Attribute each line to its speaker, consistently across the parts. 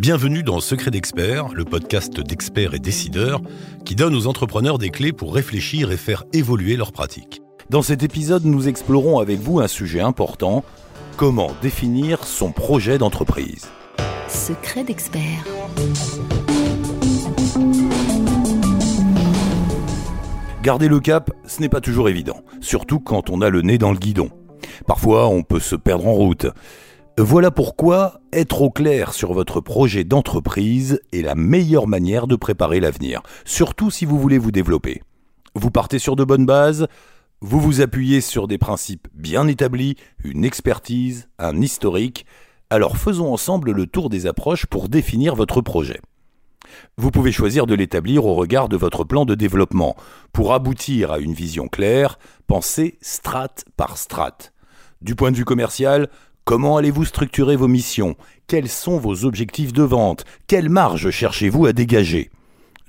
Speaker 1: Bienvenue dans Secret d'experts, le podcast d'experts et décideurs qui donne aux entrepreneurs des clés pour réfléchir et faire évoluer leurs pratiques. Dans cet épisode, nous explorons avec vous un sujet important, comment définir son projet d'entreprise.
Speaker 2: Secret d'expert.
Speaker 1: Garder le cap, ce n'est pas toujours évident, surtout quand on a le nez dans le guidon. Parfois, on peut se perdre en route. Voilà pourquoi être au clair sur votre projet d'entreprise est la meilleure manière de préparer l'avenir, surtout si vous voulez vous développer. Vous partez sur de bonnes bases, vous vous appuyez sur des principes bien établis, une expertise, un historique, alors faisons ensemble le tour des approches pour définir votre projet. Vous pouvez choisir de l'établir au regard de votre plan de développement. Pour aboutir à une vision claire, pensez strate par strate. Du point de vue commercial, comment allez-vous structurer vos missions? Quels sont vos objectifs de vente? Quelle marge cherchez-vous à dégager?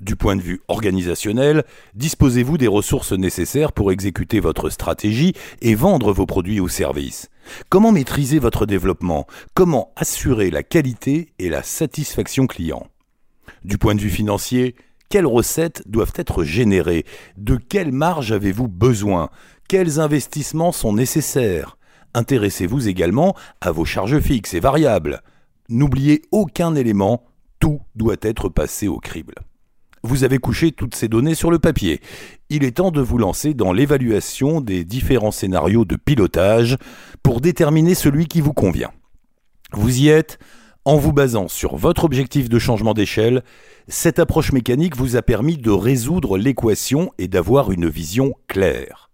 Speaker 1: Du point de vue organisationnel, disposez-vous des ressources nécessaires pour exécuter votre stratégie et vendre vos produits ou services. Comment maîtriser votre développement? Comment assurer la qualité et la satisfaction client? Du point de vue financier, quelles recettes doivent être générées? De quelle marge avez-vous besoin? Quels investissements sont nécessaires? Intéressez-vous également à vos charges fixes et variables. N'oubliez aucun élément, tout doit être passé au crible. Vous avez couché toutes ces données sur le papier. Il est temps de vous lancer dans l'évaluation des différents scénarios de pilotage pour déterminer celui qui vous convient. Vous y êtes? En vous basant sur votre objectif de changement d'échelle, cette approche mécanique vous a permis de résoudre l'équation et d'avoir une vision claire.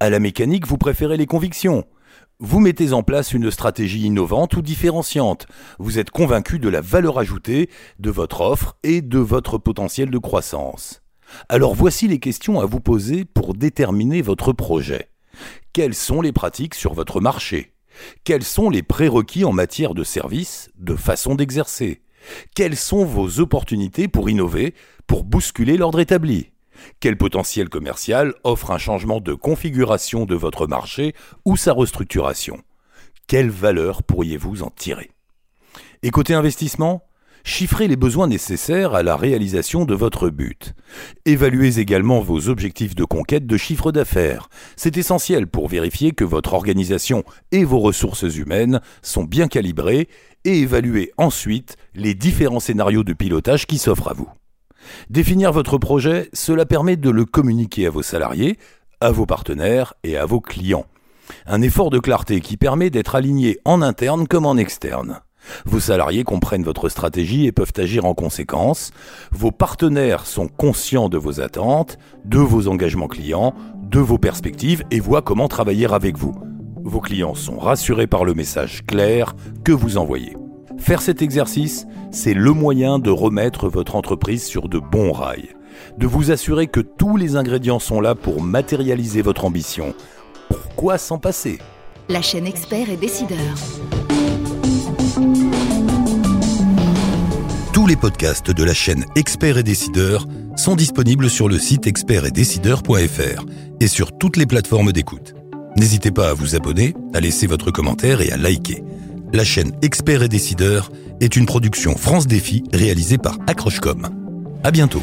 Speaker 1: À la mécanique, vous préférez les convictions. Vous mettez en place une stratégie innovante ou différenciante. Vous êtes convaincu de la valeur ajoutée de votre offre et de votre potentiel de croissance. Alors voici les questions à vous poser pour déterminer votre projet. Quelles sont les pratiques sur votre marché? Quels sont les prérequis en matière de service, de façon d'exercer? Quelles sont vos opportunités pour innover, pour bousculer l'ordre établi? Quel potentiel commercial offre un changement de configuration de votre marché ou sa restructuration? Quelle valeur pourriez-vous en tirer? Et côté investissement Chiffrez les besoins nécessaires à la réalisation de votre but. Évaluez également vos objectifs de conquête de chiffre d'affaires. C'est essentiel pour vérifier que votre organisation et vos ressources humaines sont bien calibrées et évaluez ensuite les différents scénarios de pilotage qui s'offrent à vous. Définir votre projet, cela permet de le communiquer à vos salariés, à vos partenaires et à vos clients. Un effort de clarté qui permet d'être aligné en interne comme en externe. Vos salariés comprennent votre stratégie et peuvent agir en conséquence. Vos partenaires sont conscients de vos attentes, de vos engagements clients, de vos perspectives et voient comment travailler avec vous. Vos clients sont rassurés par le message clair que vous envoyez. Faire cet exercice, c'est le moyen de remettre votre entreprise sur de bons rails, de vous assurer que tous les ingrédients sont là pour matérialiser votre ambition. Pourquoi s'en passer?
Speaker 2: La chaîne Expert et Décideur.
Speaker 1: Les podcasts de la chaîne Expert et Décideur sont disponibles sur le site expertetdecideur.fr et sur toutes les plateformes d'écoute. N'hésitez pas à vous abonner, à laisser votre commentaire et à liker la chaîne Experts et Décideurs est une production France Défi réalisée par Accrochecom. À bientôt.